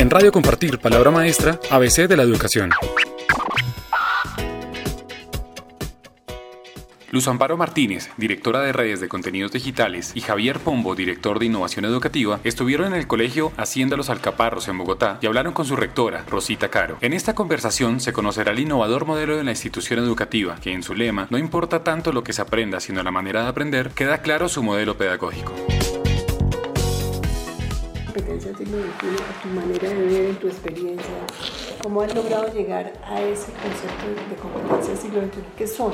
En Radio Compartir, palabra maestra, ABC de la educación. Luz Amparo Martínez, directora de redes de contenidos digitales, y Javier Pombo, director de innovación educativa, estuvieron en el colegio Hacienda Los Alcaparros en Bogotá y hablaron con su rectora, Rosita Caro. En esta conversación se conocerá el innovador modelo de la institución educativa, que en su lema, no importa tanto lo que se aprenda, sino la manera de aprender, queda claro su modelo pedagógico competencias de tu manera de ver, tu experiencia, cómo has logrado llegar a ese concepto de competencias siglo XXI, ¿qué son?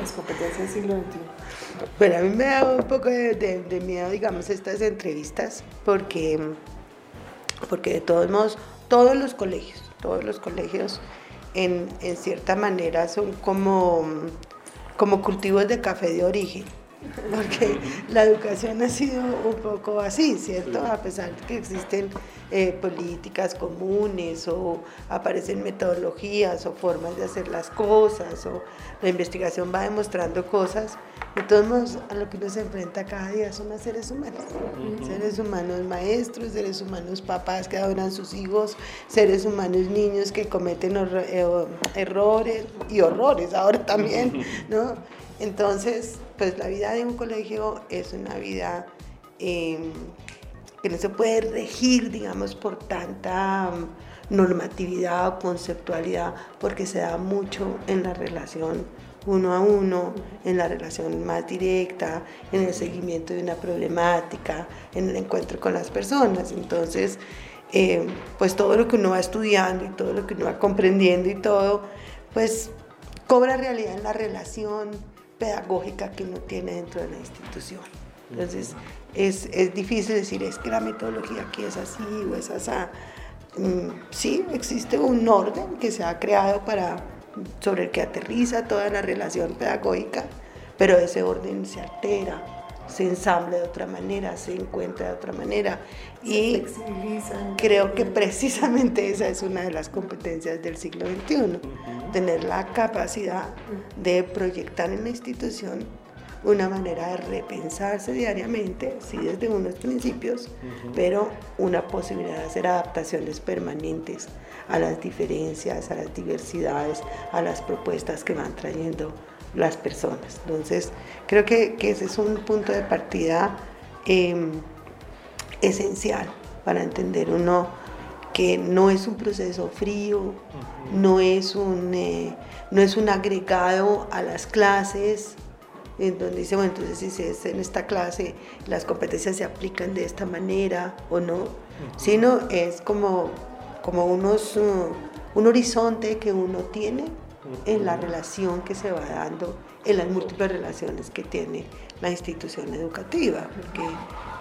las competencias del siglo XXI? Bueno, a mí me da un poco de, miedo, digamos, estas entrevistas, porque, porque de todos modos, todos los colegios, todos los colegios, en, en cierta manera, son como, como cultivos de café de origen porque la educación ha sido un poco así, ¿cierto? A pesar de que existen eh, políticas comunes o aparecen metodologías o formas de hacer las cosas o la investigación va demostrando cosas, de todos modos a lo que uno se enfrenta cada día son a seres humanos, seres humanos maestros, seres humanos papás que adoran sus hijos, seres humanos niños que cometen eh, errores y horrores ahora también, ¿no? Entonces, pues la vida de un colegio es una vida em, que no se puede regir, digamos, por tanta mm, normatividad o conceptualidad, porque se da mucho en la relación uno a uno, en la relación más directa, en el seguimiento de una problemática, en el encuentro con las personas. Entonces, em, pues todo lo que uno va estudiando y todo lo que uno va comprendiendo y todo, pues cobra realidad en la relación, pedagógica que uno tiene dentro de la institución. Entonces, es, es difícil decir, es que la metodología aquí es así o es así. Mm, sí, existe un orden que se ha creado para, sobre el que aterriza toda la relación pedagógica, pero ese orden se altera, se ensambla de otra manera, se encuentra de otra manera. Y creo que precisamente esa es una de las competencias del siglo XXI, tener la capacidad de proyectar en la institución una manera de repensarse diariamente, sí desde unos principios, pero una posibilidad de hacer adaptaciones permanentes a las diferencias, a las diversidades, a las propuestas que van trayendo las personas. Entonces, creo que, ese es un punto de partida em, esencial para entender uno que no es un proceso frío, no, es un, eh, no es un agregado a las clases, en donde dice, bueno, entonces si es en esta clase las competencias se aplican de esta manera o no, sino es como, como unos, uh, un horizonte que uno tiene en la relación que se va dando, en las múltiples relaciones que tiene la institución educativa, porque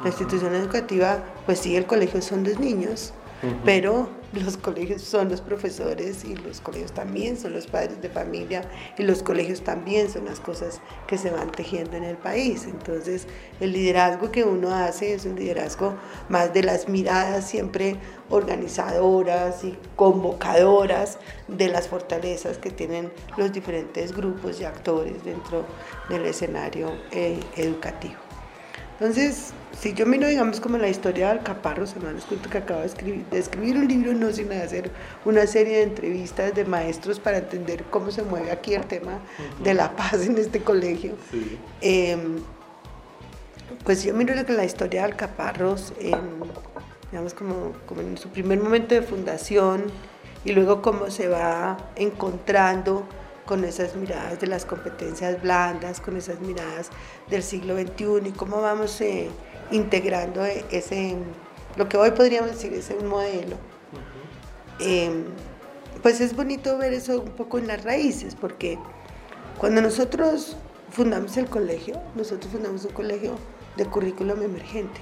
la institución educativa, pues sí, el colegio son dos niños, pero los colegios son los profesores y los colegios también son los padres de familia y los colegios también son las cosas que se van tejiendo en el país. Entonces, el liderazgo que uno hace es un liderazgo más de las miradas siempre organizadoras y convocadoras de las fortalezas que tienen los diferentes grupos y actores dentro del escenario eh, educativo. Entonces, si yo miro, digamos, como la historia de Alcaparro, se me les cuento que acabo de escribir, de escribir un libro, no sin hacer una serie de entrevistas de maestros para entender cómo se mueve aquí el tema de la paz en este colegio. Em, pues yo miro la historia de Alcaparros, en, digamos, como, como en su primer momento de fundación y luego cómo se va encontrando con esas miradas de las competencias blandas, con esas miradas del siglo XXI y cómo vamos eh, integrando ese, lo que hoy podríamos decir es un modelo. Em, pues es bonito ver eso un poco en las raíces, porque cuando nosotros fundamos el colegio, nosotros fundamos un colegio de currículum emergente.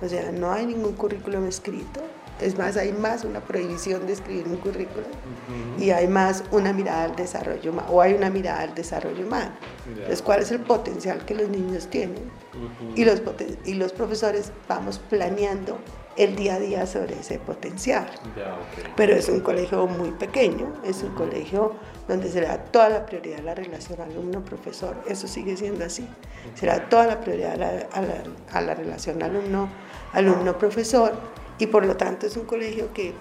O sea, no hay ningún currículum escrito, es más, hay más una prohibición de escribir un currículum y hay más una mirada al desarrollo humano, o hay una mirada al desarrollo humano. Entonces, ¿cuál es el potencial que los niños tienen? y, los, y los profesores vamos planeando el día a día sobre ese potencial. Pero es un colegio muy pequeño, es un colegio donde será toda la prioridad la relación alumno-profesor, eso sigue siendo así. Será toda la prioridad a la, a la relación alumno-profesor y por lo tanto es un colegio que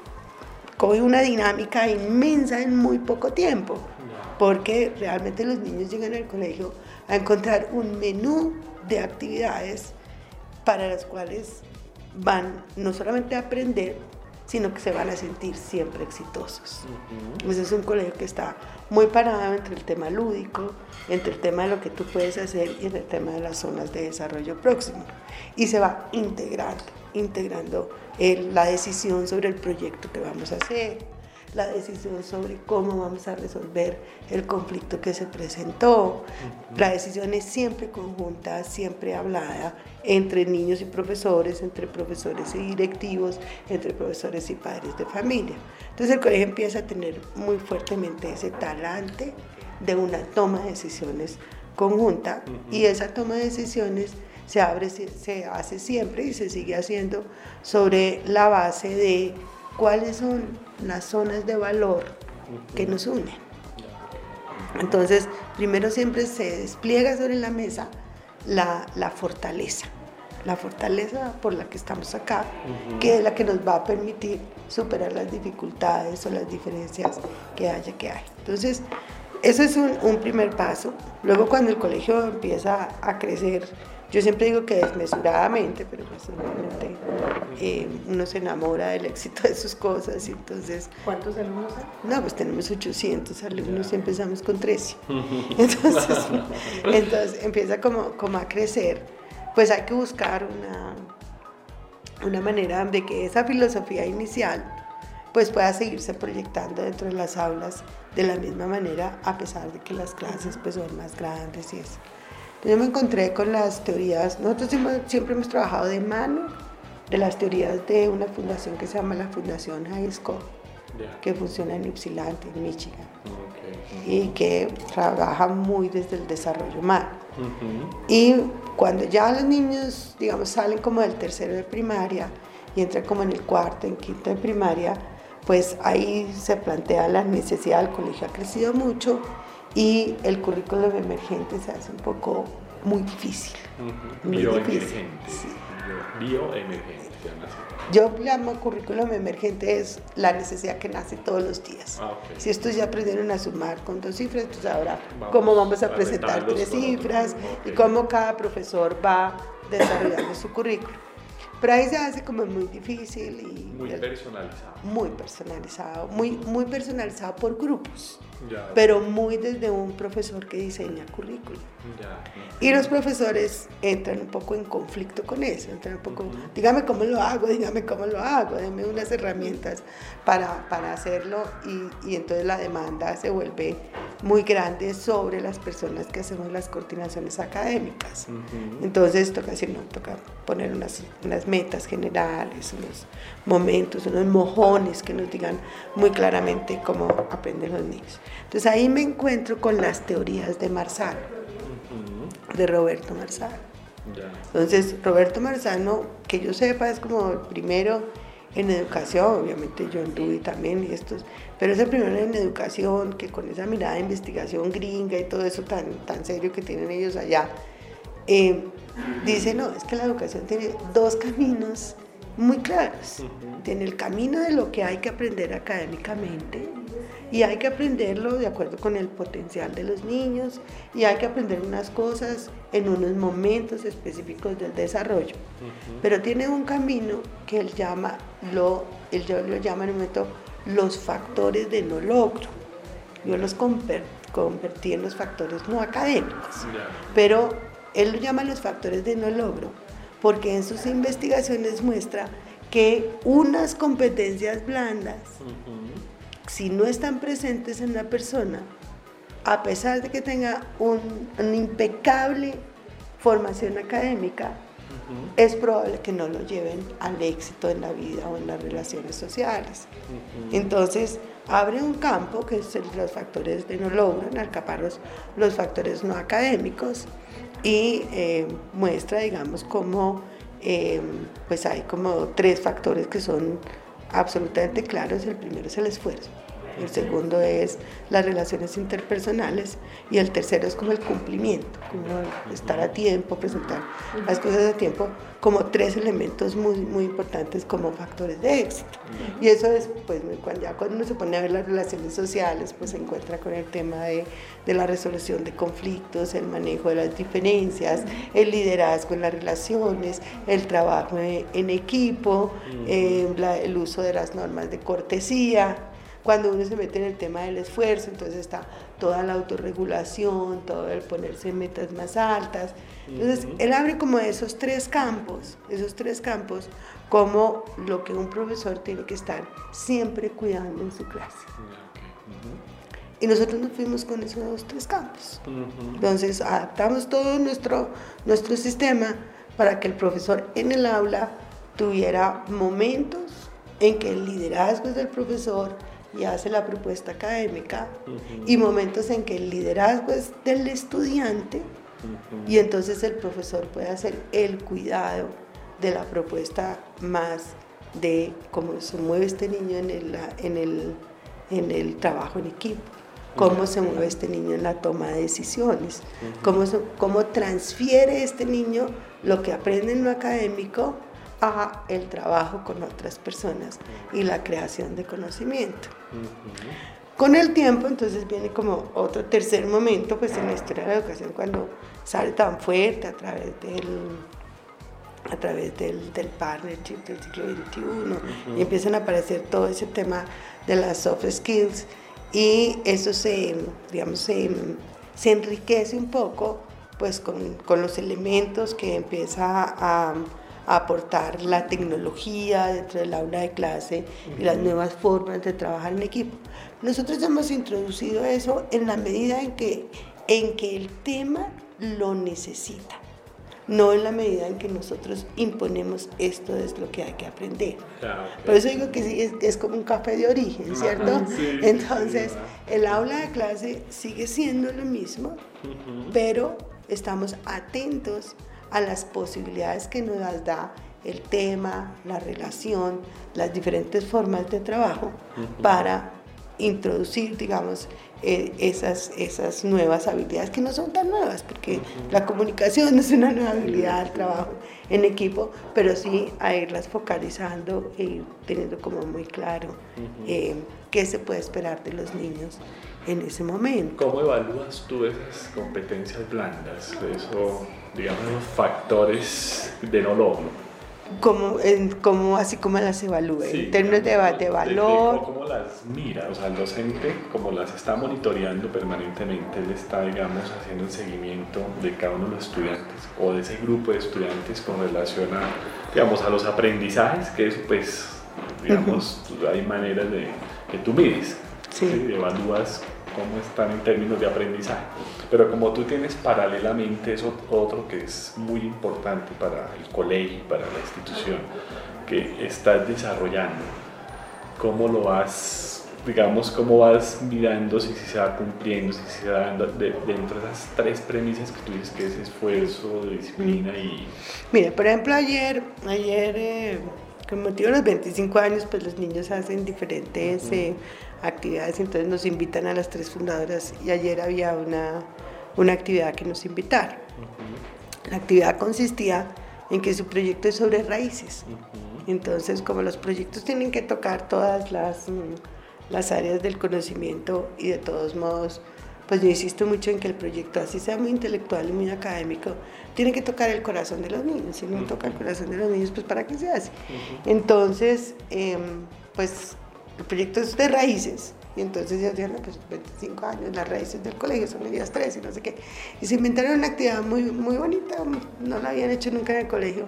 coge una dinámica inmensa en muy poco tiempo, porque realmente los niños llegan al colegio a encontrar un menú de actividades para las cuales van no solamente a aprender, sino que se van a sentir siempre exitosos. Ese es un colegio que está muy parado entre el tema lúdico, entre el tema de lo que tú puedes hacer y en el tema de las zonas de desarrollo próximo. Y se va integrando, integrando la decisión sobre el proyecto que vamos a hacer, la decisión sobre cómo vamos a resolver el conflicto que se presentó. La decisión es siempre conjunta, siempre hablada entre niños y profesores, entre profesores y directivos, entre profesores y padres de familia. Entonces el colegio empieza a tener muy fuertemente ese talante de una toma de decisiones conjunta y esa toma de decisiones se, abre, se hace siempre y se sigue haciendo sobre la base de cuáles son las zonas de valor que nos unen. Entonces, primero siempre se despliega sobre la mesa la, fortaleza, la fortaleza por la que estamos acá, que es la que nos va a permitir superar las dificultades o las diferencias que haya que hay. Entonces, eso es un, un primer paso. Luego cuando el colegio empieza a crecer, yo siempre digo que desmesuradamente, pero pues eh, uno se enamora del éxito de sus cosas y entonces... ¿Cuántos alumnos hay? No, pues tenemos 800 alumnos y empezamos con 13. Entonces, entonces empieza como, como a crecer. Pues hay que buscar una, una manera de que esa filosofía inicial pues pueda seguirse proyectando dentro de las aulas de la misma manera a pesar de que las clases pues son más grandes y eso. Yo me encontré con las teorías, nosotros siempre hemos trabajado de mano de las teorías de una fundación que se llama la Fundación High School, que funciona en Ypsilanti, en Michigan, y que trabaja muy desde el desarrollo humano. Y cuando ya los niños, digamos, salen como del tercero de primaria y entran como en el cuarto, en quinto de primaria, pues ahí se plantea la necesidad, el colegio ha crecido mucho y el currículum emergente se hace un poco muy difícil. Muy difícil. Bioemergente. Yo llamo currículum emergente es la necesidad que nace todos los días. Ah, si estos ya aprendieron a sumar con dos cifras, entonces ahora cómo vamos a, presentar tres cifras y cómo cada profesor va desarrollando su currículum. Pero ahí se hace como muy difícil y... Muy personalizado. Muy personalizado, muy, muy personalizado por grupos pero muy desde un profesor que diseña currículum. Y los profesores entran un poco en conflicto con eso, entran un poco, dígame cómo lo hago, dígame cómo lo hago, denme unas herramientas para, para hacerlo y, y, entonces la demanda se vuelve muy grande sobre las personas que hacemos las coordinaciones académicas. Entonces toca decir, no, toca poner unas, unas metas generales, unos momentos, unos mojones que nos digan muy claramente cómo aprenden los niños. Entonces ahí me encuentro con las teorías de Marzano, de Roberto Marzano. Entonces Roberto Marzano, que yo sepa, es como el primero en educación, obviamente yo anduve también y estos, pero es el primero en educación que con esa mirada de investigación gringa y todo eso tan, tan serio que tienen ellos allá, eh, dice, no, es que la educación tiene dos caminos muy claros. Tiene el camino de lo que hay que aprender académicamente y hay que aprenderlo de acuerdo con el potencial de los niños y hay que aprender unas cosas en unos momentos específicos del desarrollo. Pero tiene un camino que él llama, lo, él lo llama en un momento los factores de no logro. Yo los convertí en los factores no académicos, pero él lo llama los factores de no logro porque en sus investigaciones muestra que unas competencias blandas si no están presentes en la persona, a pesar de que tenga una impecable formación académica, es probable que no lo lleven al éxito en la vida o en las relaciones sociales. Entonces, abre un campo que es los factores de no logran, alcaparros los factores no académicos y eh, muestra, digamos, cómo eh, pues hay como tres factores que son absolutamente claros. El primero es el esfuerzo. El segundo es las relaciones interpersonales y el tercero es como el cumplimiento, como estar a tiempo, presentar las cosas a tiempo, como tres elementos muy, muy importantes como factores de éxito. Y eso es, pues, ya cuando uno se pone a ver las relaciones sociales, pues se encuentra con el tema de, de la resolución de conflictos, el manejo de las diferencias, el liderazgo en las relaciones, el trabajo en equipo, eh, el uso de las normas de cortesía, cuando uno se mete en el tema del esfuerzo, entonces está toda la autorregulación, todo el ponerse metas más altas. Entonces, él abre como esos tres campos, esos tres campos, como lo que un profesor tiene que estar siempre cuidando en su clase. Y nosotros nos fuimos con esos tres campos. Entonces, adaptamos todo nuestro, nuestro sistema para que el profesor en el aula tuviera momentos en que el liderazgo es del profesor, y hace la propuesta académica y momentos en que el liderazgo es del estudiante y entonces el profesor puede hacer el cuidado de la propuesta más de cómo se mueve este niño en el, en el, en el trabajo en equipo, cómo se mueve este niño en la toma de decisiones, cómo, cómo transfiere este niño lo que aprende en lo académico a el trabajo con otras personas y la creación de conocimiento. Con el tiempo, entonces viene como otro tercer momento, pues en la historia de la educación, cuando sale tan fuerte a través del, a través del, del partnership del siglo XXI, y empiezan a aparecer todo ese tema de las soft skills, y eso se, digamos, se, se enriquece un poco pues con, con los elementos que empieza a aportar la tecnología dentro del aula de clase y las nuevas formas de trabajar en equipo. Nosotros hemos introducido eso en la medida en que, en que el tema lo necesita, no en la medida en que nosotros imponemos esto es lo que hay que aprender. Por eso digo que sí, es, como un café de origen, ¿cierto? Entonces, el aula de clase sigue siendo lo mismo, pero estamos atentos a las posibilidades que nos da el tema, la relación, las diferentes formas de trabajo para introducir, digamos, eh, esas, esas nuevas habilidades que no son tan nuevas, porque la comunicación es una nueva habilidad al trabajo en equipo, pero sí a irlas focalizando e ir teniendo como muy claro eh, qué se puede esperar de los niños en ese momento. ¿Cómo evalúas tú esas competencias blandas, digamos, factores de no logro? Como, en, como así como las evalúe, en términos de, de valor. ¿Cómo las mira? O sea, el docente, como las está monitoreando permanentemente, él está, digamos, haciendo el seguimiento de cada uno de los estudiantes o de ese grupo de estudiantes con relación a, digamos, a los aprendizajes, que eso, pues, digamos, hay maneras de que tú mides. Sí. Evalúas cómo están en términos de aprendizaje. Pero como tú tienes paralelamente eso otro que es muy importante para el colegio, para la institución, que estás desarrollando, ¿cómo lo vas, digamos, cómo vas mirando si, se va cumpliendo, si se va dando dentro de esas tres premisas que tú dices que es esfuerzo, disciplina y... Mira, por ejemplo, ayer, ayer... Eh, con motivo de los 25 años, pues los niños hacen diferentes actividades, entonces nos invitan a las tres fundadoras y ayer había una, una actividad que nos invitaron. La actividad consistía en que su proyecto es sobre raíces. Entonces, como los proyectos tienen que tocar todas las, mm, las áreas del conocimiento y de todos modos, pues yo insisto mucho en que el proyecto, así sea muy intelectual y muy académico, tiene que tocar el corazón de los niños. Si no toca el corazón de los niños, pues ¿para qué se hace? Entonces, em, pues el proyecto es de raíces. Y entonces ya decían, pues 25 años, las raíces del colegio son ellas tres y no sé qué. Y se inventaron una actividad muy, muy bonita, no la habían hecho nunca en el colegio,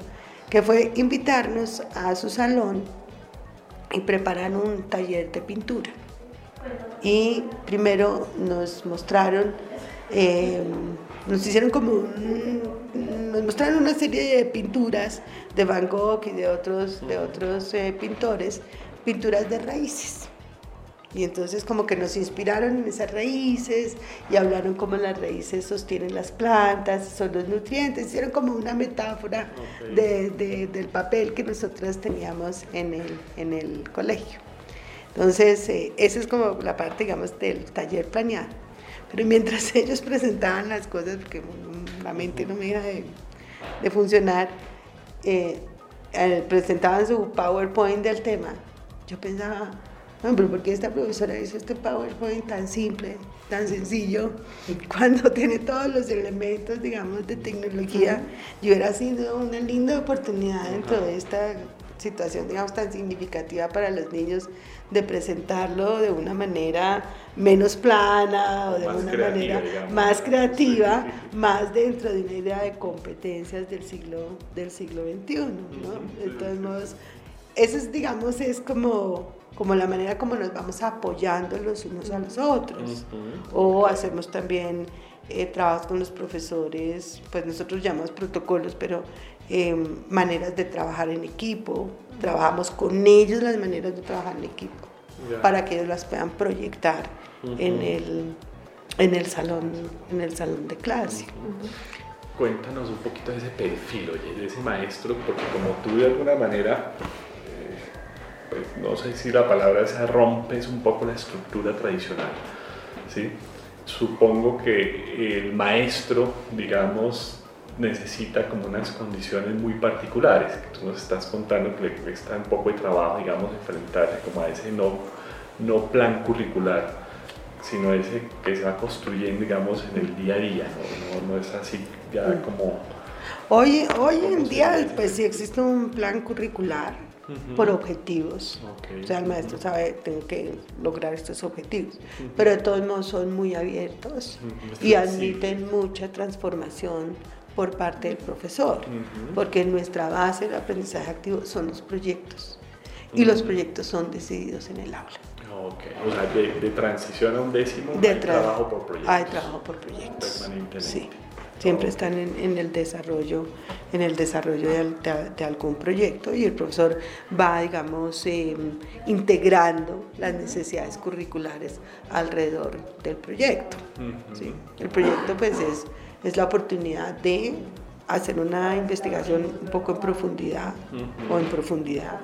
que fue invitarnos a su salón y preparar un taller de pintura. Y primero nos mostraron, eh, nos hicieron como nos mostraron una serie de pinturas de Van Gogh y de otros, de otros eh, pintores pinturas de raíces. Y entonces como que nos inspiraron en esas raíces y hablaron cómo las raíces sostienen las plantas, son los nutrientes, hicieron como una metáfora de, del papel que nosotros teníamos en el, en el colegio. Entonces, eh, esa es como la parte, digamos, del taller planeado. Pero mientras ellos presentaban las cosas, porque la mente no me deja de, de funcionar, eh, presentaban su PowerPoint del tema, yo pensaba, no, pero ¿por qué esta profesora hizo este PowerPoint tan simple, tan sencillo, cuando tiene todos los elementos, digamos, de tecnología? Yo hubiera sido una linda oportunidad dentro de esta situación, digamos, tan significativa para los niños de presentarlo de una manera menos plana o de una manera más creativa, más dentro de una idea de competencias del siglo, del siglo XXI. ¿no? De todos modos, eso es, digamos, es como, como la manera como nos vamos apoyando los unos a los otros. O hacemos también eh, trabajos con los profesores, pues nosotros llamamos protocolos, pero Em, maneras de trabajar en equipo, trabajamos con ellos las maneras de trabajar en equipo para que ellos las puedan proyectar en, el, en, el salón, en el salón de clase. Cuéntanos un poquito de ese perfil, oye, de ese maestro, porque como tú de alguna manera, pues, no sé si la palabra esa rompes un poco la estructura tradicional, ¿sí? Supongo que el maestro, digamos, necesita como unas condiciones muy particulares, que tú nos estás contando que le cuesta un poco de trabajo, digamos, enfrentarse como a ese no, no plan curricular, sino ese que se va construyendo, digamos, en el día a día, no, no, es así ya mm. como... Hoy, hoy en día, pues sí existe un plan curricular, por objetivos. O sea, el maestro sabe, tengo que lograr estos objetivos. Pero de todos modos son muy abiertos y admiten mucha transformación por parte del profesor, porque nuestra base del aprendizaje activo son los proyectos y los proyectos son decididos en el aula. Ok, o sea, de, transición a un décimo de hay trabajo por proyectos. Hay trabajo por proyectos. Permanentemente. Sí, siempre están en, el desarrollo, en el desarrollo de, algún proyecto y el profesor va, digamos, em, integrando las necesidades curriculares alrededor del proyecto. ¿sí? El proyecto, pues, es es la oportunidad de hacer una investigación un poco en profundidad o en profundidad.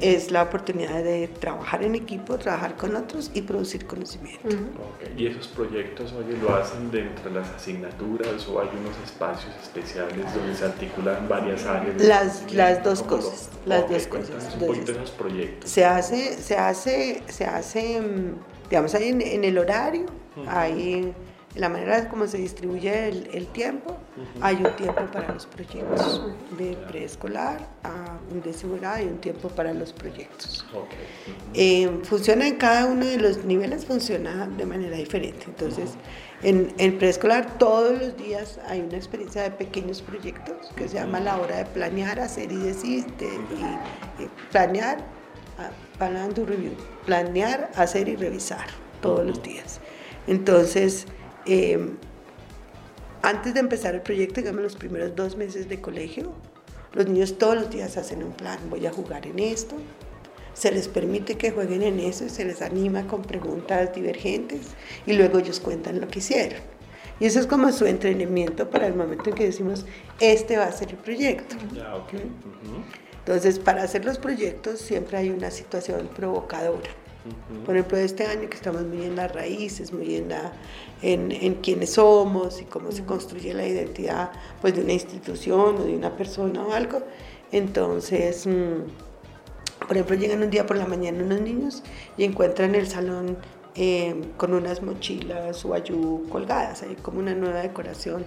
Es la oportunidad de trabajar en equipo, trabajar con otros y producir conocimiento. ¿Y esos proyectos, oye, lo hacen dentro de las asignaturas o hay unos espacios especiales donde se articulan varias áreas? Las, las dos cosas, las dos cosas. Un poquito esos proyectos. Se hace, se hace, se hace, mm, digamos, ahí en, el horario, hay la manera como se distribuye el, tiempo, hay un tiempo para los proyectos de preescolar a un décimo grado y un tiempo para los proyectos. Eh, funciona en cada uno de los niveles, funciona de manera diferente. Entonces, en, en preescolar todos los días hay una experiencia de pequeños proyectos que se llama la hora de planear, hacer y decir, y, planear, plan review, planear, hacer y revisar todos los días. Entonces, Em, antes de empezar el proyecto, digamos los primeros dos meses de colegio, los niños todos los días hacen un plan, voy a jugar en esto, se les permite que jueguen en eso, se les anima con preguntas divergentes y luego ellos cuentan lo que hicieron. Y eso es como su entrenamiento para el momento en que decimos, este va a ser el proyecto. Entonces, para hacer los proyectos siempre hay una situación provocadora. Por ejemplo, este año que estamos muy en las raíces, muy en, la, en, en quiénes somos y cómo se construye la identidad pues, de una institución o de una persona o algo. Entonces, mm, por ejemplo, llegan un día por la mañana unos niños y encuentran el salón eh, con unas mochilas o ayú colgadas, hay como una nueva decoración.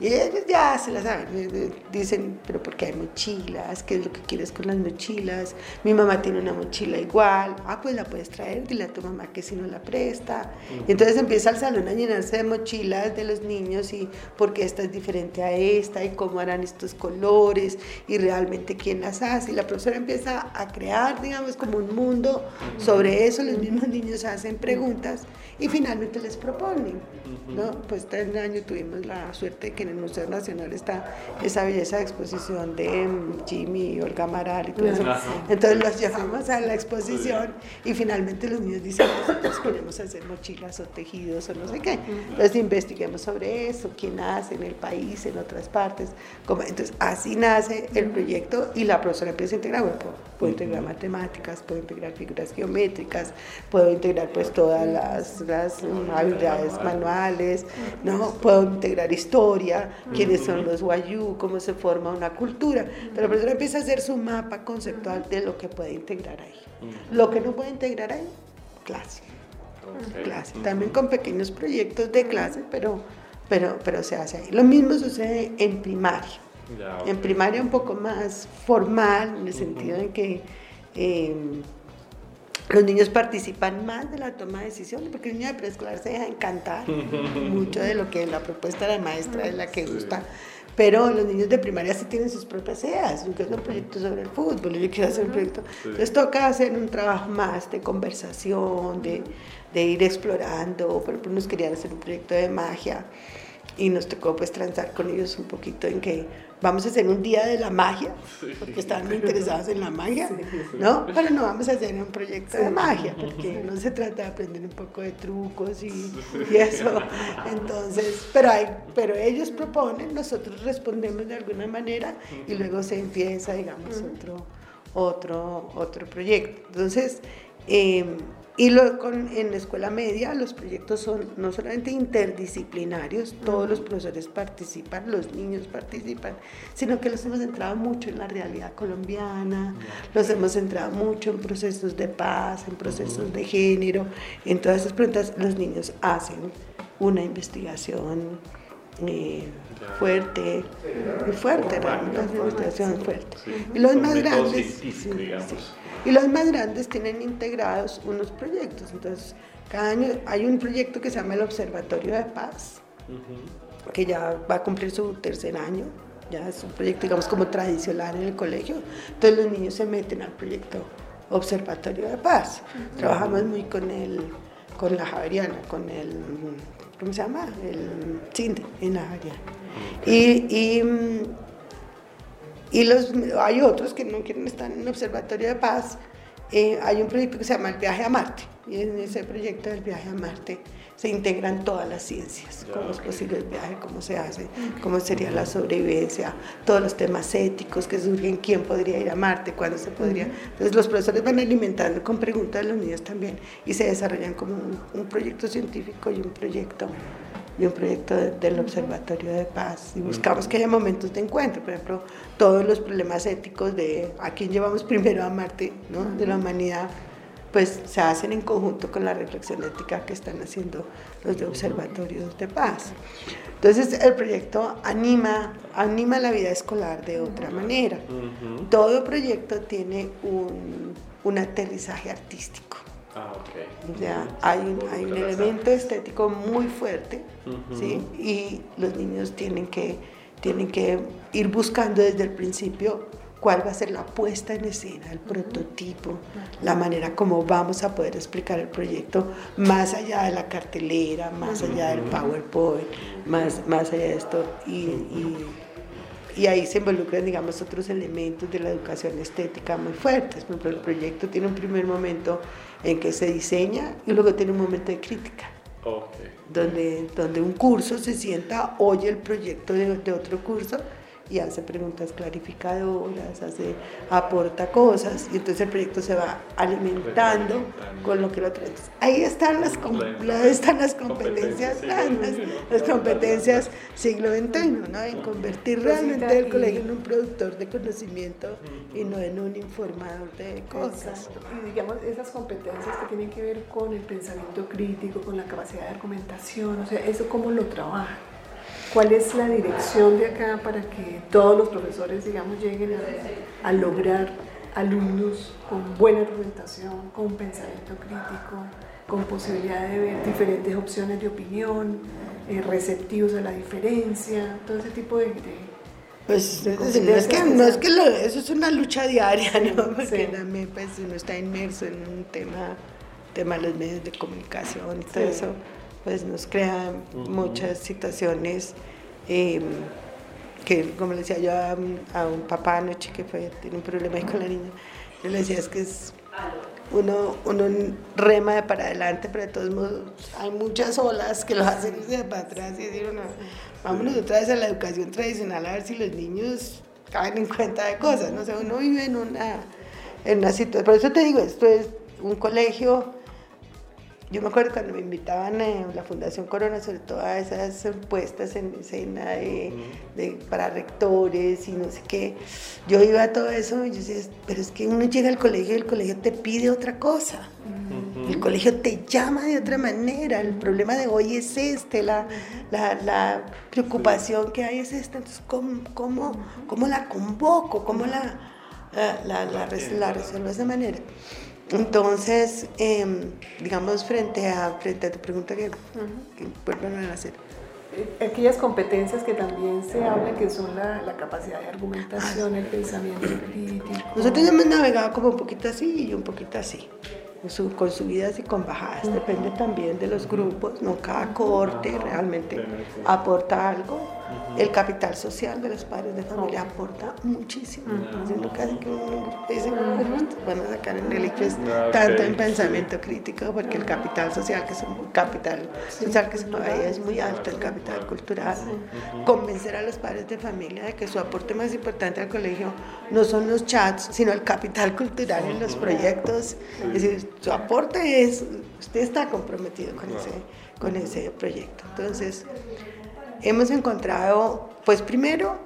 Y ellos ya se las saben, eh, eh, dicen, pero ¿por qué hay mochilas? ¿Qué es lo que quieres con las mochilas? Mi mamá tiene una mochila igual, ah, pues la puedes traer, dile a tu mamá que si no la presta. Y entonces empieza el salón a llenarse de mochilas de los niños y por qué esta es diferente a esta y cómo harán estos colores y realmente quién las hace. Y la profesora empieza a crear, digamos, como un mundo sobre eso, los mismos niños hacen preguntas preguntas y finalmente les proponen. ¿no? Pues este año tuvimos la suerte de que en el Museo Nacional está esa belleza de exposición de mm, Jimmy y Olga Amaral y todo eso. Entonces los llevamos a la exposición y finalmente los niños dicen, nosotros queremos hacer mochilas o tejidos o no sé qué. Entonces investiguemos sobre eso, quién hace en el país, en otras partes. Entonces así nace el proyecto y la profesora empieza a integrar, bueno, puedo, integrar matemáticas, puedo integrar figuras geométricas, puedo integrar pues todas las, las habilidades manuales, ¿no? Puedo integrar historia, quiénes son los guayú, cómo se forma una cultura. Pero la profesora empieza a hacer su mapa conceptual de lo que puede integrar ahí. Lo que no puede integrar ahí, clase. clase. También con pequeños proyectos de clase, pero, pero, pero se hace ahí. Lo mismo sucede en primaria. En primaria un poco más formal, en el sentido de que em, los niños participan más de la toma de decisiones, porque el niño de preescolar se deja encantar mucho de lo que la propuesta de la maestra es la que gusta. Pero los niños de primaria sí tienen sus propias ideas. Yo quiero hacer un proyecto sobre el fútbol, yo quiero hacer un proyecto. Les toca hacer un trabajo más de conversación, de, de ir explorando. Por ejemplo, nos querían hacer un proyecto de magia y nos tocó pues transar con ellos un poquito en que vamos a hacer un día de la magia, porque muy interesados en la magia, ¿no? Pero no vamos a hacer un proyecto de magia, porque no se trata de aprender un poco de trucos y, y eso. Entonces, pero, hay, pero ellos proponen, nosotros respondemos de alguna manera y luego se empieza, digamos, otro, otro, otro proyecto. Entonces, eh, y lo, con, en la escuela media los proyectos son no solamente interdisciplinarios, todos los profesores participan, los niños participan, sino que los hemos entrado mucho en la realidad colombiana, los hemos centrado mucho en procesos de paz, en procesos de género, en todas esas preguntas los niños hacen una investigación eh, fuerte, muy fuerte, realmente, una investigación fuerte. Y los más grandes... Y los más grandes tienen integrados unos proyectos. Entonces, cada año hay un proyecto que se llama el Observatorio de Paz, que ya va a cumplir su tercer año. Ya es un proyecto, digamos, como tradicional en el colegio. Entonces los niños se meten al proyecto Observatorio de Paz. Trabajamos muy con el, con la Javeriana, con el, ¿cómo se llama? El CINDE en la Javeriana. y y los, hay otros que no quieren estar en el Observatorio de Paz. Eh, hay un proyecto que se llama el viaje a Marte. Y en ese proyecto del viaje a Marte se integran todas las ciencias, cómo es posible el viaje, cómo se hace, cómo sería la sobrevivencia, todos los temas éticos que surgen, quién podría ir a Marte, cuándo se podría. Entonces los profesores van alimentando con preguntas de los niños también y se desarrollan como un, un proyecto científico y un proyecto y un proyecto del Observatorio de Paz y buscamos que haya momentos de encuentro, por ejemplo, todos los problemas éticos de a quién llevamos primero a Marte, ¿no? de la humanidad, pues se hacen en conjunto con la reflexión ética que están haciendo los de Observatorios de Paz. Entonces el proyecto anima, anima la vida escolar de otra manera. Todo proyecto tiene un, un aterrizaje artístico. Ah, Ya, hay un, hay un elemento estético muy fuerte, ¿sí? Y los niños tienen que, tienen que ir buscando desde el principio cuál va a ser la puesta en escena, el prototipo, la manera como vamos a poder explicar el proyecto más allá de la cartelera, más allá del PowerPoint, más, más allá de esto. y, y ahí se involucran, digamos, otros elementos de la educación estética muy fuertes. Por ejemplo, el proyecto tiene un primer momento en que se diseña y luego tiene un momento de crítica. Donde, donde un curso se sienta, oye el proyecto de, de otro curso y hace preguntas clarificadoras, hace, aporta cosas y entonces el proyecto se va alimentando con lo que lo trae. Ahí están las, están las competencias las, competencias siglo XXI, ¿no? en convertir realmente el colegio en un productor de conocimiento y no en un informador de cosas. Y digamos, esas competencias que tienen que ver con el pensamiento crítico, con la capacidad de argumentación, o sea, eso cómo lo trabaja. ¿Cuál es la dirección de acá para que todos los profesores, digamos, lleguen a, lograr alumnos con buena argumentación, con pensamiento crítico, con posibilidad de ver diferentes opciones de opinión, eh, receptivos a la diferencia, todo ese tipo de... pues no es que, no es que eso es una lucha diaria, ¿no? Porque también pues uno está inmerso en un tema tema de los medios de comunicación y todo eso, pues nos crea muchas situaciones eh, que, como le decía yo a, un papá anoche que fue, tiene un problema ahí con la niña, yo le decía es que es uno, uno rema de para adelante, pero de todos modos hay muchas olas que lo hacen irse para atrás y decir, bueno, vámonos otra vez a la educación tradicional a ver si los niños caen en cuenta de cosas, no sé, uno vive en una, en una situación, por eso te digo, esto es un colegio yo me acuerdo cuando me invitaban a la Fundación Corona, sobre todo a esas puestas en escena de, para rectores y no sé qué, yo iba a todo eso y yo decía, pero es que uno llega al colegio y el colegio te pide otra cosa. El colegio te llama de otra manera. El problema de hoy es este, la, la, preocupación que hay es esta. Entonces, ¿cómo, cómo, cómo la convoco? ¿Cómo la, la, la, resuelvo de esa manera? Entonces, em, digamos, frente a, frente a tu pregunta, ¿qué, vuelven a hacer? Eh, aquellas competencias que también se hablan, que son la, la capacidad de argumentación, el pensamiento crítico. Nosotros hemos navegado como un poquito así y un poquito así con subidas y con bajadas. Depende también de los grupos, no cada corte realmente aporta algo. El capital social de los padres de familia aporta muchísimo. Haciendo casi que van a sacar en el tanto en pensamiento crítico, porque el capital social, que es un capital social que se paga es muy alto, el capital cultural. Convencer a los padres de familia de que su aporte más importante al colegio no son los chats, sino el capital cultural en los proyectos. Es decir, su aporte es, usted está comprometido con ese, con ese proyecto. Entonces, hemos encontrado, pues primero,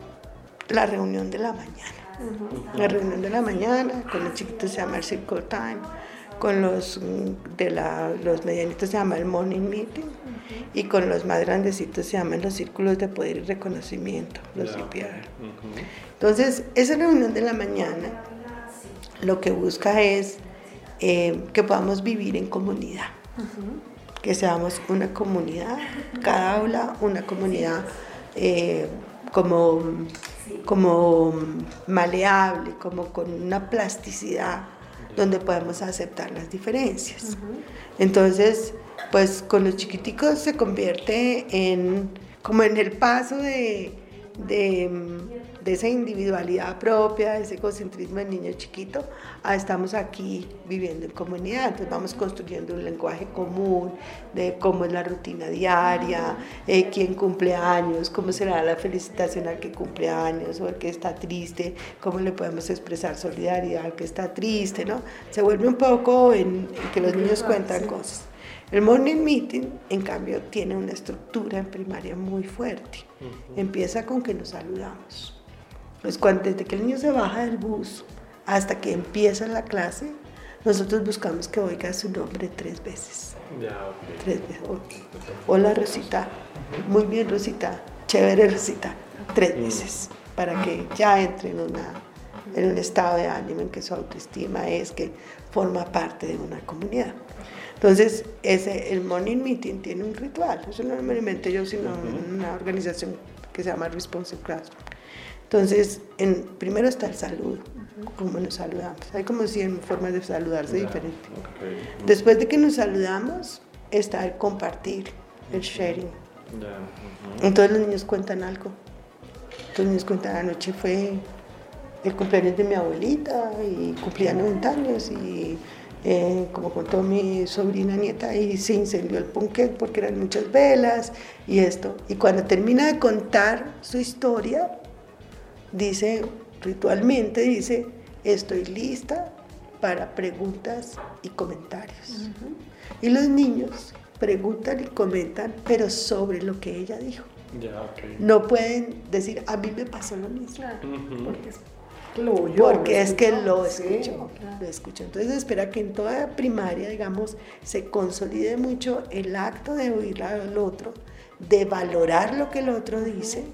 la reunión de la mañana. La reunión de la mañana, con los chiquitos se llama el Circle Time, con los, de la, los medianitos se llama el Morning Meeting y con los más grandecitos se llaman los círculos de poder y reconocimiento, los CPR. Entonces, esa reunión de la mañana lo que busca es eh, que podamos vivir en comunidad, que seamos una comunidad, cada aula una comunidad eh, como, como maleable, como con una plasticidad donde podemos aceptar las diferencias. Entonces, pues con los chiquiticos se convierte en como en el paso de de esa individualidad propia, de ese egocentrismo del niño chiquito, a estamos aquí viviendo en comunidad. Entonces vamos construyendo un lenguaje común de cómo es la rutina diaria, eh, quién cumple años, cómo será la felicitación al que cumple años o al que está triste, cómo le podemos expresar solidaridad al que está triste, ¿no? Se vuelve un poco en que los niños cuentan cosas. El morning meeting, en cambio, tiene una estructura en primaria muy fuerte. Empieza con que nos saludamos. Pues cuando, desde que el niño se baja del bus hasta que empieza la clase, nosotros buscamos que oiga su nombre tres veces. Tres veces. Hola Rosita. Muy bien Rosita. Chévere Rosita. Tres veces. Para que ya entre en, una, en un estado de ánimo en que su autoestima es que forma parte de una comunidad. Entonces, ese, el morning meeting tiene un ritual. Eso no lo yo, sino una organización que se llama Responsive Classroom entonces, en, primero está el saludo, cómo nos saludamos. Hay como 100 formas de saludarse diferentes. Después de que nos saludamos, está el compartir, el sharing. Entonces los niños cuentan algo. Los niños cuentan, anoche fue el cumpleaños de mi abuelita y cumplía 90 años y eh, como contó mi sobrina nieta, y se incendió el ponqué porque eran muchas velas y esto. Y cuando termina de contar su historia, dice ritualmente, dice, estoy lista para preguntas y comentarios. Y los niños preguntan y comentan, pero sobre lo que ella dijo. No pueden decir, a mí me pasó lo mismo. Porque es que lo Porque es que lo escucho, lo escucho. Entonces espera que en toda primaria, digamos, se consolide mucho el acto de oír al otro, de valorar lo que el otro dice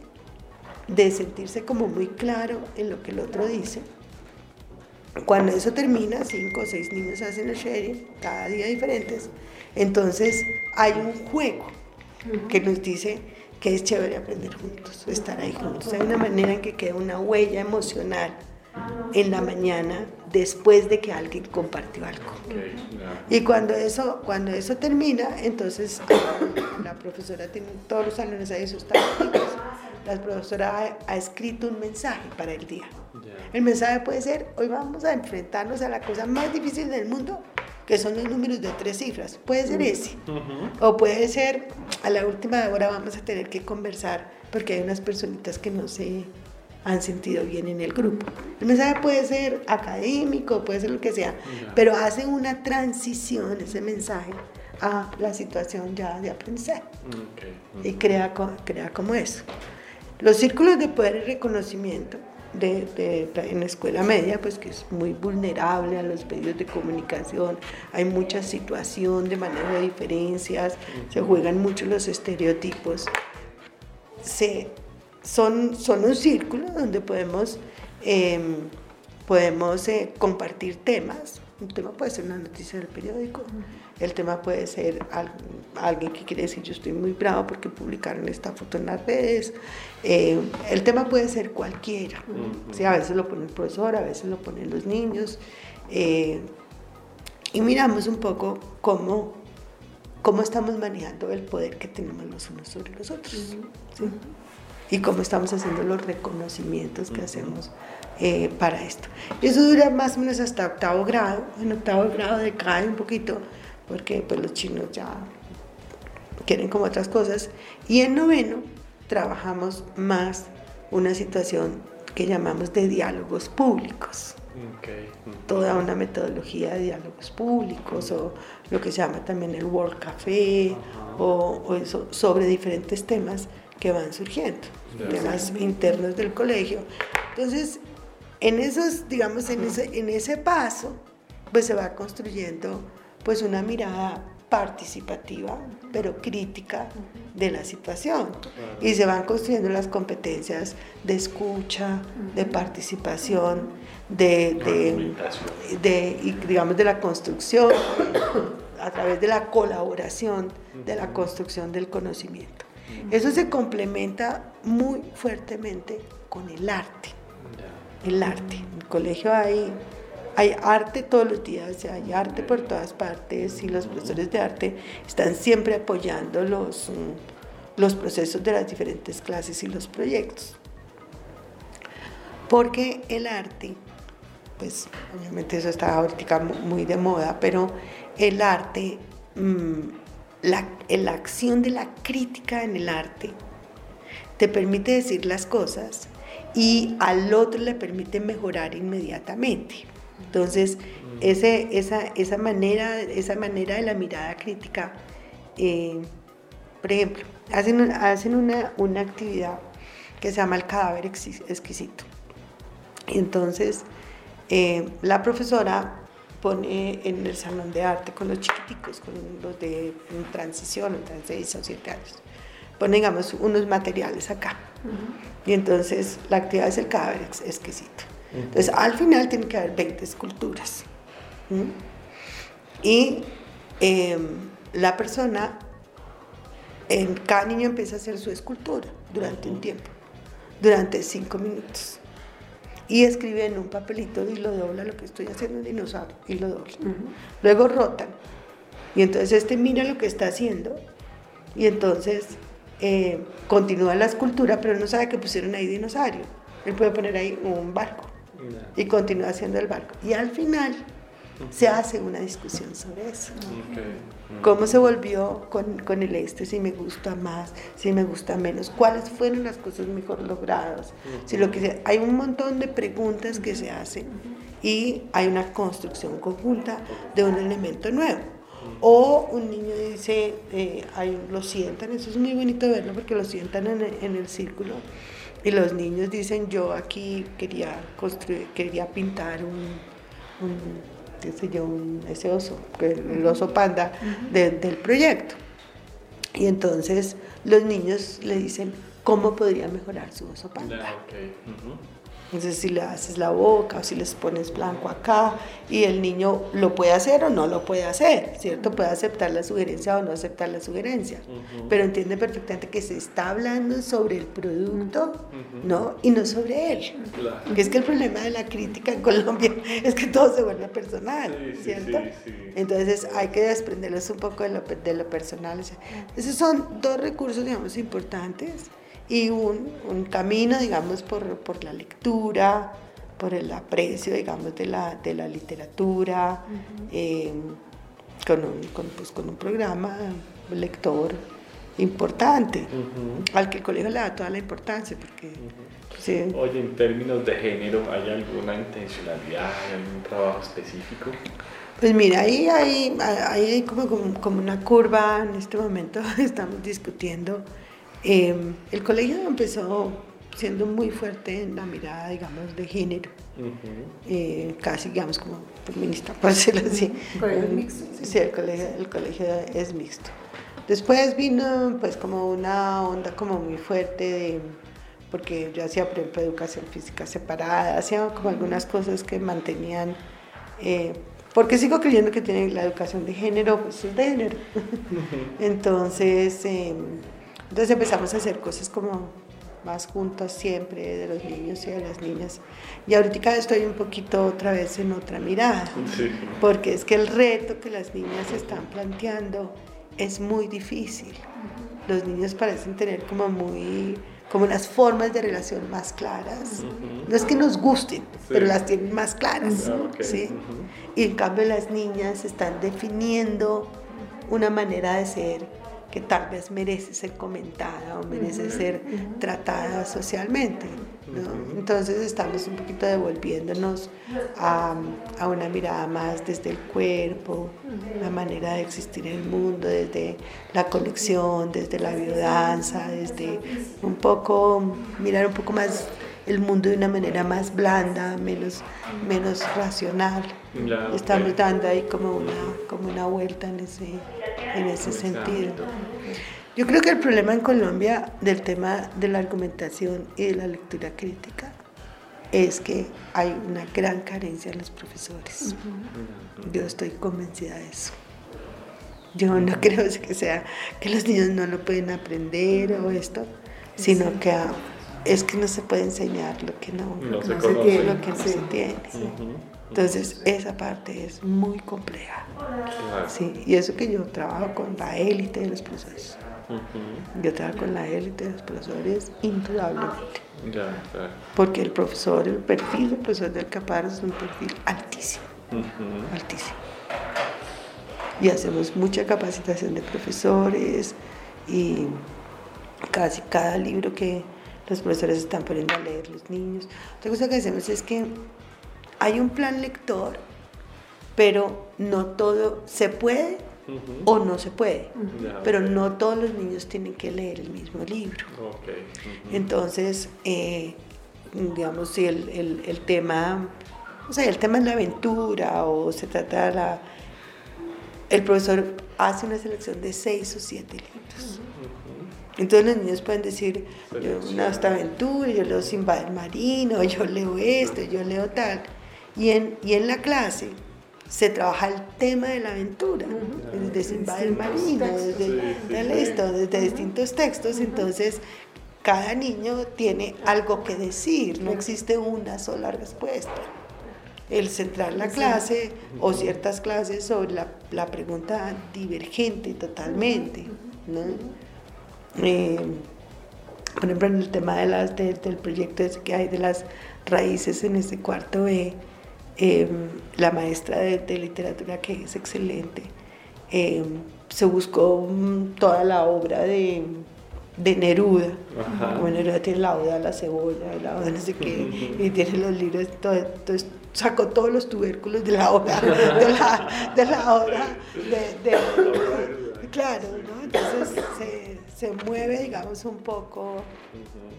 de sentirse como muy claro en lo que el otro dice. Cuando eso termina, cinco o seis niños hacen el sharing, cada día diferentes, entonces hay un juego que nos dice que es chévere aprender juntos, estar ahí juntos. Hay una manera en que queda una huella emocional en la mañana después de que alguien compartió algo. Okay. Y cuando eso, cuando eso termina, entonces la profesora tiene todos los salones ahí sus tabletas. La profesora ha, ha escrito un mensaje para el día. El mensaje puede ser, hoy vamos a enfrentarnos a la cosa más difícil del mundo, que son los números de tres cifras. Puede ser ese. Ujú. O puede ser, a la última hora vamos a tener que conversar porque hay unas personitas que no se han sentido bien en el grupo. El mensaje puede ser académico, puede ser lo que sea, Ya. pero hace una transición ese mensaje a la situación ya de aprendizaje Ok. y crea, crea como eso. Los círculos de poder y reconocimiento de, de- en la escuela media, pues que es muy vulnerable a los medios de comunicación, hay mucha situación de manejo de diferencias, se juegan mucho los estereotipos. Se, son, son un círculo donde podemos, em, podemos eh, compartir temas. Un tema puede ser una noticia del periódico, el tema puede ser al- alguien que quiere decir yo estoy muy bravo porque publicaron esta foto en las redes. Eh, el tema puede ser cualquiera. Sí, a veces lo pone el profesor, a veces lo ponen los niños. eh, y miramos un poco cómo, cómo estamos manejando el poder que tenemos los unos sobre los otros. ¿sí? Y cómo estamos haciendo los reconocimientos que hacemos eh, para esto. Y eso dura más o menos hasta octavo grado. En octavo grado decae un poquito porque pues, los chinos ya quieren como otras cosas. Y en noveno trabajamos más una situación que llamamos de diálogos públicos Ok. Ujú. toda una metodología de diálogos públicos o lo que se llama también el World Café o, o eso, sobre diferentes temas que van surgiendo, Ya. temas internos del colegio. Entonces, en esos, digamos, en ese, en ese paso, pues se va construyendo pues una mirada participativa, pero crítica de la situación. Y se van construyendo las competencias de escucha, de participación, de, de, de, y, digamos, de la construcción, a través de la colaboración, de la construcción del conocimiento. Eso se complementa muy fuertemente con el arte el arte. En el colegio hay, hay arte todos los días, hay arte por todas partes y los profesores de arte están siempre apoyando los, mm, los procesos de las diferentes clases y los proyectos. Porque el arte, pues obviamente eso está ahorita mu- muy de moda, pero el arte, mm, la, la acción de la crítica en el arte te permite decir las cosas y al otro le permite mejorar inmediatamente. Entonces, ese, esa, esa, manera, esa manera de la mirada crítica, eh, por ejemplo, hacen, hacen una, una actividad que se llama el cadáver exquis- exquisito. Y entonces, eh, la profesora pone en el salón de arte con los chiquiticos, con los de transición, entre 6 o 7 años, pone, digamos, unos materiales acá. Y entonces la actividad es el cadáver Entonces al final tiene que haber 20 esculturas. Y em, la persona, en, cada niño empieza a hacer su escultura durante un tiempo, durante 5 minutos. Y escribe en un papelito y lo dobla lo que estoy haciendo en dinosaurio y lo dobla. Luego rotan. Y entonces este mira lo que está haciendo y entonces eh, continúa la escultura, pero no sabe que pusieron ahí dinosaurio. Él puede poner ahí un barco. Y continúa haciendo el barco. Y al final se hace una discusión sobre eso. Ok. ¿Cómo se volvió con, con el este? Si me gusta más, si me gusta menos, cuáles fueron las cosas mejor logradas. Si lo que sea- hay un montón de preguntas que se hacen y hay una construcción conjunta de un elemento nuevo. O un niño dice, eh, hay, lo sientan, eso es muy bonito verlo porque lo sientan en el, en el círculo y los niños dicen, yo aquí quería construir, quería pintar un, un, qué sé yo, un- ese oso, que- el oso panda de- del proyecto. Y entonces los niños le dicen cómo podría mejorar su oso panda. Ujú. Entonces si le haces la boca o si les pones blanco acá y el niño lo puede hacer o no lo puede hacer, ¿cierto? Puede aceptar la sugerencia o no aceptar la sugerencia, pero entiende perfectamente que se está hablando sobre el producto, ¿no? Y no sobre él. Que es que el problema de la crítica en Colombia es que todo se vuelve personal, ¿cierto? Entonces hay que desprenderlos un poco de lo, de lo personal. esos son dos recursos, digamos, importantes y un, un camino, digamos, por, por, la lectura, por el aprecio, digamos, de la, de la literatura, eh, con, un, con, pues, con, un, programa lector importante, al que el colegio le da toda la importancia, porque... Oye, en términos de género, ¿hay alguna intencionalidad, hay algún trabajo específico? Pues mira, ahí hay, hay como, como, como, una curva, en este momento estamos discutiendo Em, el colegio empezó siendo muy fuerte en la mirada, digamos, de género, eh, casi, digamos, como feminista, por decirlo así. ¿El colegio es mixto? Sí, el, colegio, el colegio es mixto. Después vino, pues, como una onda como muy fuerte de porque yo hacía, por ejemplo, educación física separada, hacía como algunas cosas que mantenían, eh, porque sigo creyendo que tiene la educación de género, pues es de género. Entonces, eh, entonces empezamos a hacer cosas como más juntos siempre, de los niños y de las niñas. Y ahorita estoy un poquito otra vez en otra mirada, porque es que el reto que las niñas están planteando es muy difícil. Los niños parecen tener como muy como unas formas de relación más claras. No es que nos gusten, pero las tienen más claras. Ah, ¿sí? Y en cambio las niñas están definiendo una manera de ser que tal vez merece ser comentada o merece ser tratada socialmente. Entonces estamos un poquito devolviéndonos a, a, una mirada más desde el cuerpo, la manera de existir en el mundo, desde la conexión, desde la biodanza, desde un poco, mirar un poco más el mundo de una manera más blanda, menos, menos racional. Estamos dando ahí como una, como una vuelta en ese, en ese sentido. Yo creo que el problema en Colombia del tema de la argumentación y de la lectura crítica es que hay una gran carencia en los profesores. Yo estoy convencida de eso. Yo no creo que sea que los niños no lo pueden aprender o esto, sino que es que no se puede enseñar lo que no, se, tiene, lo que no se tiene. Entonces, esa parte es muy compleja. Sí, y eso que yo trabajo con la élite de los profesores. Yo trabajo con la élite de los profesores indudablemente. Porque el profesor, el perfil del profesor del Capar es un perfil altísimo. Altísimo. Y hacemos mucha capacitación de profesores y casi cada libro que los profesores están poniendo a leer los niños. Otra cosa que hacemos es que hay un plan lector, pero no todo se puede o no se puede, pero no todos los niños tienen que leer el mismo libro. Entonces, eh, digamos, si el, el, el, tema, o sea, el tema es la aventura o se trata de la... El profesor hace una selección de seis o siete libros. Entonces los niños pueden decir, yo una esta aventura, yo leo Simba del Marino, yo leo esto, yo leo tal. Y en, y en la clase se trabaja el tema de la aventura, desde Simba del Marino, desde, esto, desde distintos textos. Entonces cada niño tiene algo que decir, no existe una sola respuesta. El centrar la clase o ciertas clases sobre la, la pregunta divergente totalmente. ¿no? Eh, por ejemplo, en el tema de las, del proyecto que hay de las raíces en este cuarto B, em, la maestra de, literatura, que es excelente, em, se buscó mm, toda la obra de, de Neruda. Como Neruda tiene la oda la cebolla, la oda no sé qué, y tiene los libros, todo, entonces sacó todos los tubérculos de la obra, de la, de la de, claro, ¿no? Entonces se se mueve, digamos, un poco,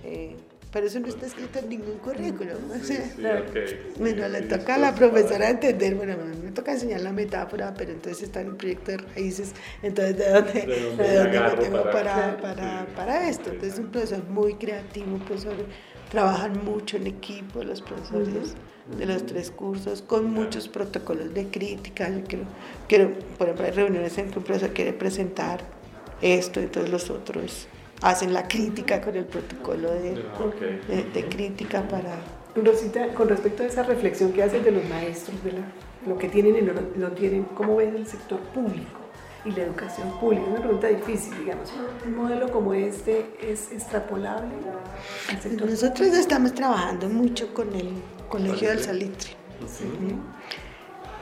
eh, pero eso no está escrito en ningún currículum. Bueno, le toca a la profesora entender, bueno, me toca enseñar la metáfora, pero entonces está en el proyecto de raíces, entonces ¿de dónde, ¿De dónde, me tengo para, para, para, esto? Entonces es un profesor muy creativo, un profesor trabajan mucho en equipo los profesores de los tres cursos, con muchos protocolos de crítica. Yo quiero, quiero, por ejemplo, hay reuniones en que un profesor quiere presentar esto, entonces los otros hacen la crítica con el protocolo de, de, crítica para... Rosita, con respecto a esa reflexión que hacen de los maestros, de lo que tienen y no, no tienen, ¿cómo ves el sector público? y la educación pública? Es una pregunta difícil, digamos. ¿Un modelo como este es extrapolable? Nosotros estamos trabajando mucho con el Colegio del Salitre.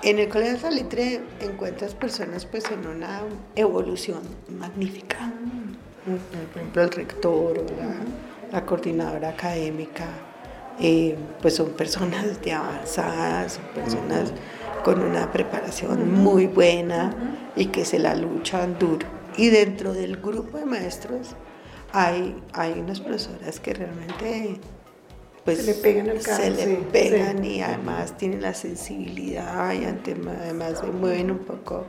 En el Colegio del Salitre encuentras personas pues en una evolución magnífica. Por ejemplo, el rector o la, coordinadora académica, eh, pues son personas de avanzadas, son personas con una preparación muy buena y que se la luchan duro. Y dentro del grupo de maestros hay, hay unas profesoras que realmente pues se le pegan el se le pegan y además tienen la sensibilidad y además se mueven un poco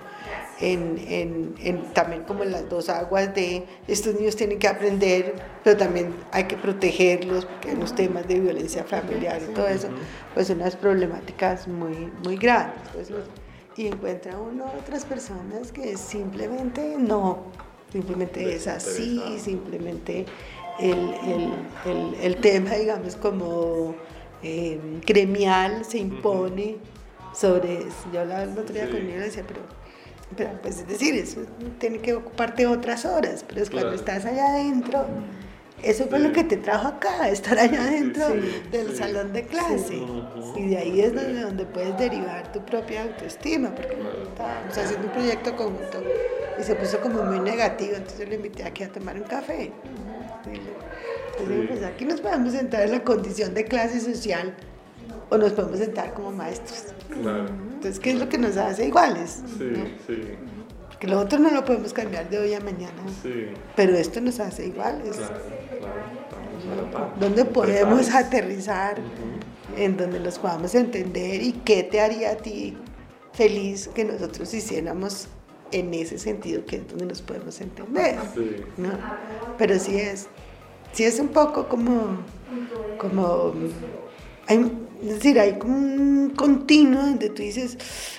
en, en, en, también como en las dos aguas de estos niños tienen que aprender, pero también hay que protegerlos porque hay unos temas de violencia familiar y todo eso, pues son unas problemáticas muy, muy grandes. Pues y encuentra uno otras personas que simplemente no, simplemente es así, simplemente el, el, el, el tema, digamos, como eh, gremial se impone sobre eso. Yo hablaba el otro día con él y decía, pero pero pues es decir, eso tiene que ocuparte otras horas, pero es cuando estás allá adentro, eso fue lo que te trajo acá, estar allá adentro del salón de clase. Y de ahí es donde, donde puedes derivar tu propia autoestima, porque estábamos haciendo un proyecto conjunto y se puso como muy negativo, entonces yo le invité aquí a tomar un café. Entonces, pues aquí nos podemos sentar en la condición de clase social o nos podemos sentar como maestros. Entonces, ¿qué es lo que nos hace iguales? Sí, sí. Porque lo otro no lo podemos cambiar de hoy a mañana. Sí. Pero esto nos hace iguales. Claro, claro. ¿Dónde podemos aterrizar? En donde los podamos entender y qué te haría a ti feliz que nosotros hiciéramos en ese sentido, que es donde nos podemos entender. Sí. ¿no? Pero sí es, sí es un poco como, como hay, es decir, hay como un continuo donde tú dices,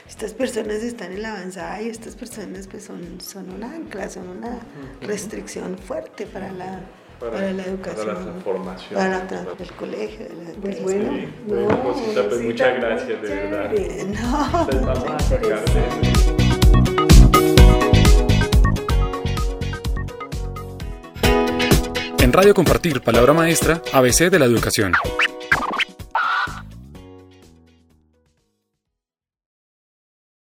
estas personas están en la avanzada y estas personas pues son, son una ancla, son una restricción fuerte para la, para, la educación. Para la transformación. Para el colegio. De la, pues bueno, sí, bueno pues muchas gracias, de verdad. No, Entonces vamos a sacar En Radio Compartir, palabra maestra, ABC de la educación.